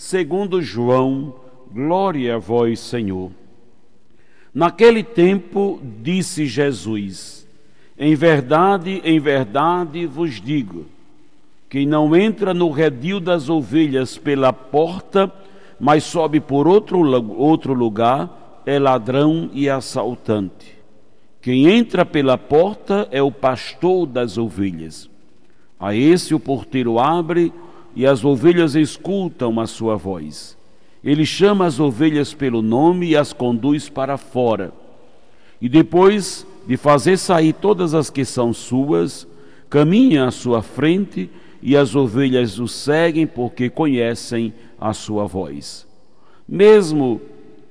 segundo João, glória a vós, Senhor. Naquele tempo disse Jesus: Em verdade, em verdade vos digo, quem não entra no redil das ovelhas pela porta, mas sobe por outro, outro lugar, é ladrão e assaltante. Quem entra pela porta é o pastor das ovelhas. A esse o porteiro abre e as ovelhas escutam a sua voz. Ele chama as ovelhas pelo nome e as conduz para fora. E depois de fazer sair todas as que são suas, caminha à sua frente e as ovelhas o seguem porque conhecem a sua voz. Mesmo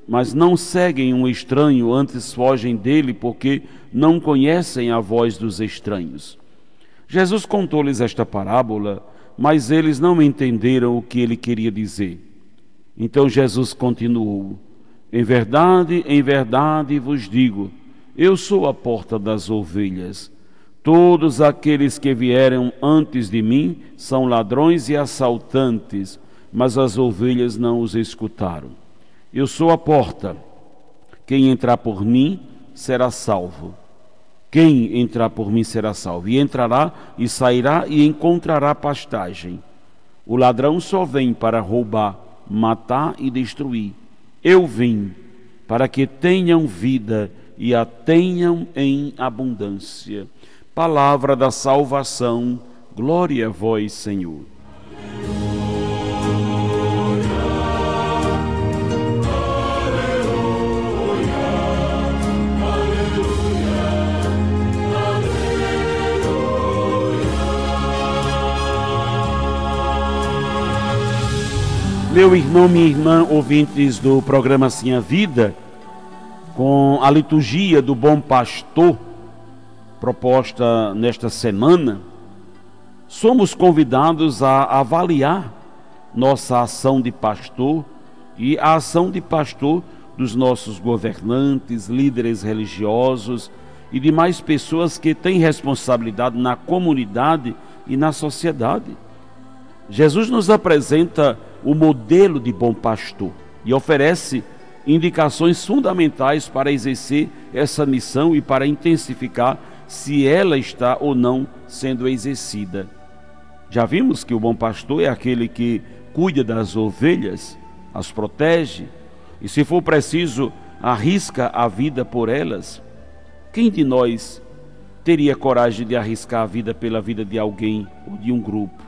mas não seguem um estranho, antes fogem dele, porque não conhecem a voz dos estranhos. Jesus contou-lhes esta parábola, mas eles não entenderam o que ele queria dizer. Então Jesus continuou: Em verdade, em verdade vos digo, eu sou a porta das ovelhas. Todos aqueles que vieram antes de mim são ladrões e assaltantes, mas as ovelhas não os escutaram. Eu sou a porta. Quem entrar por mim será salvo. Quem entrar por mim será salvo. E entrará e sairá e encontrará pastagem. O ladrão só vem para roubar, matar e destruir. Eu vim para que tenham vida e a tenham em abundância. Palavra da salvação. Glória a vós, Senhor. Meu irmão, minha irmã, ouvintes do programa Assim a Vida, com a liturgia do Bom Pastor, proposta nesta semana, somos convidados a avaliar nossa ação de pastor e a ação de pastor dos nossos governantes, líderes religiosos e demais pessoas que têm responsabilidade na comunidade e na sociedade. Jesus nos apresenta o modelo de bom pastor e oferece indicações fundamentais para exercer essa missão e para intensificar se ela está ou não sendo exercida. Já vimos que o bom pastor é aquele que cuida das ovelhas, as protege e, se for preciso, arrisca a vida por elas. Quem de nós teria coragem de arriscar a vida pela vida de alguém ou de um grupo?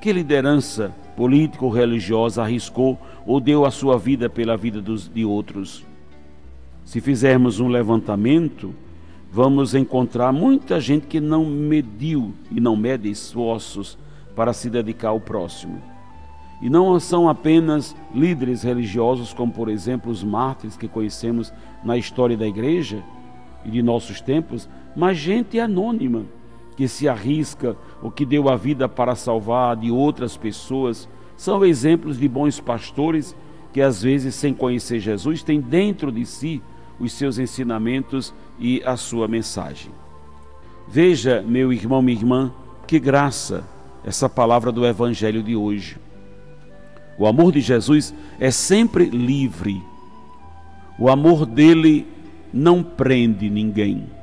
Que liderança político ou religiosa arriscou ou deu a sua vida pela vida dos, de outros? Se fizermos um levantamento, vamos encontrar muita gente que não mediu e não mede esforços para se dedicar ao próximo. E não são apenas líderes religiosos, como por exemplo os mártires que conhecemos na história da igreja e de nossos tempos, mas gente anônima que se arrisca, o que deu a vida para salvar de outras pessoas, são exemplos de bons pastores que às vezes, sem conhecer Jesus, têm dentro de si os seus ensinamentos e a sua mensagem. Veja, meu irmão, minha irmã, que graça essa palavra do Evangelho de hoje. O amor de Jesus é sempre livre. O amor dele não prende ninguém.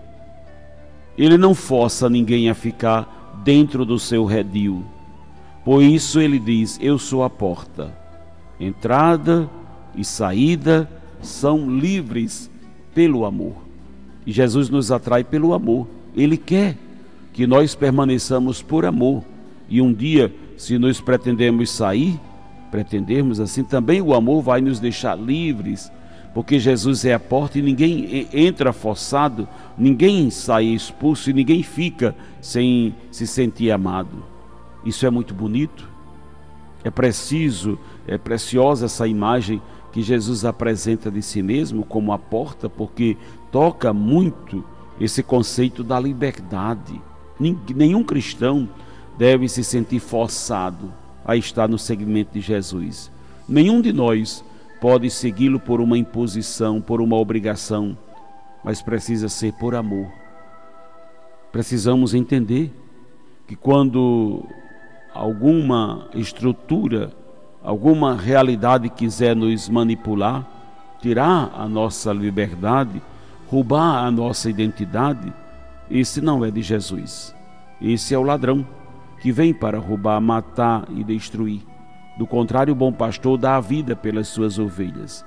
Ele não força ninguém a ficar dentro do seu redil. Por isso ele diz: Eu sou a porta. Entrada e saída são livres pelo amor. E Jesus nos atrai pelo amor. Ele quer que nós permaneçamos por amor. E um dia, se nós pretendemos sair, pretendermos assim, também o amor vai nos deixar livres porque Jesus é a porta e ninguém entra forçado, ninguém sai expulso e ninguém fica sem se sentir amado. Isso é muito bonito. É preciso, é preciosa essa imagem que Jesus apresenta de si mesmo como a porta, porque toca muito esse conceito da liberdade. Nenhum cristão deve se sentir forçado a estar no segmento de Jesus. Nenhum de nós pode segui-lo por uma imposição, por uma obrigação, mas precisa ser por amor. Precisamos entender que quando alguma estrutura, alguma realidade quiser nos manipular, tirar a nossa liberdade, roubar a nossa identidade, esse não é de Jesus. Esse é o ladrão que vem para roubar, matar e destruir. Do contrário, o bom pastor dá a vida pelas suas ovelhas.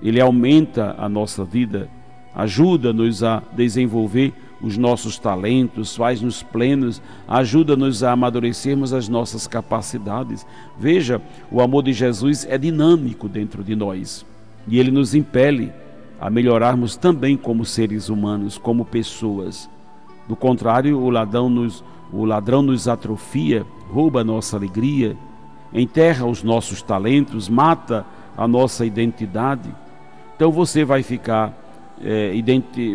Ele aumenta a nossa vida, ajuda-nos a desenvolver os nossos talentos, faz-nos plenos, ajuda-nos a amadurecermos as nossas capacidades. Veja, o amor de Jesus é dinâmico dentro de nós e ele nos impele a melhorarmos também como seres humanos, como pessoas. Do contrário, o ladrão nos, o ladrão nos atrofia, rouba a nossa alegria, enterra os nossos talentos, mata a nossa identidade. Então você vai ficar, é,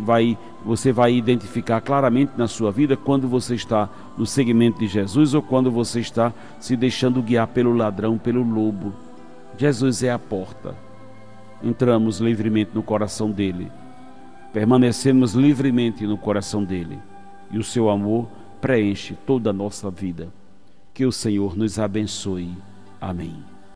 vai, você vai identificar claramente na sua vida quando você está no segmento de Jesus ou quando você está se deixando guiar pelo ladrão, pelo lobo. Jesus é a porta. Entramos livremente no coração dele, permanecemos livremente no coração dele e o seu amor preenche toda a nossa vida. Que o Senhor nos abençoe. Amém.